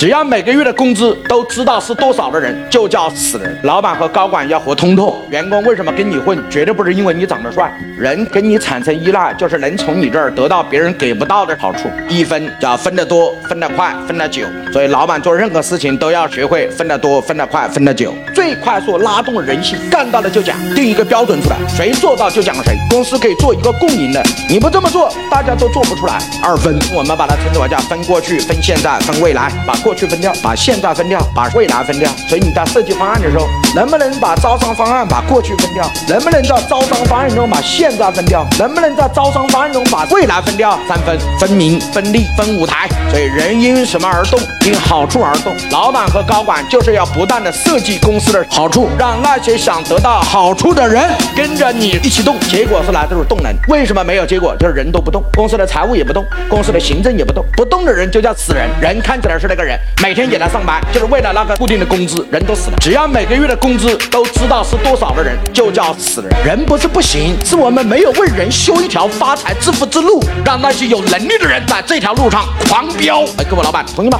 只要每个月的工资都知道是多少的人，就叫死人。老板和高管要活通透，员工为什么跟你混？绝对不是因为你长得帅，人跟你产生依赖，就是能从你这儿得到别人给不到的好处。一分叫分得多，分得快，分得久。所以老板做任何事情都要学会分得多，分得快，分得久。最快速拉动人心，干到了就讲，定一个标准出来，谁做到就讲谁。公司可以做一个共赢的，你不这么做，大家都做不出来。二分，我们把它称之为叫分过去、分现在、分未来，把过过去分掉，把现在分掉，把未来分掉。所以你在设计方案的时候，能不能把招商方案把过去分掉？能不能在招商方案中把现在分掉？能不能在招商方案中把未来分掉？三分，分明、分利、分舞台。所以人因什么而动？因好处而动。老板和高管就是要不断的设计公司的好处，让那些想得到好处的人跟着你一起动。结果是来自于动能。为什么没有结果？就是人都不动，公司的财务也不动，公司的行政也不动。不动的人就叫死人。人看起来是那个人，每天也来上班，就是为了那个固定的工资。人都死了。只要每个月的工资都知道是多少的人，就叫死人。人不是不行，是我们没有为人修一条发财致富之路，让那些有能力的人在这条路上狂飙。哎，各位老板，同意吗？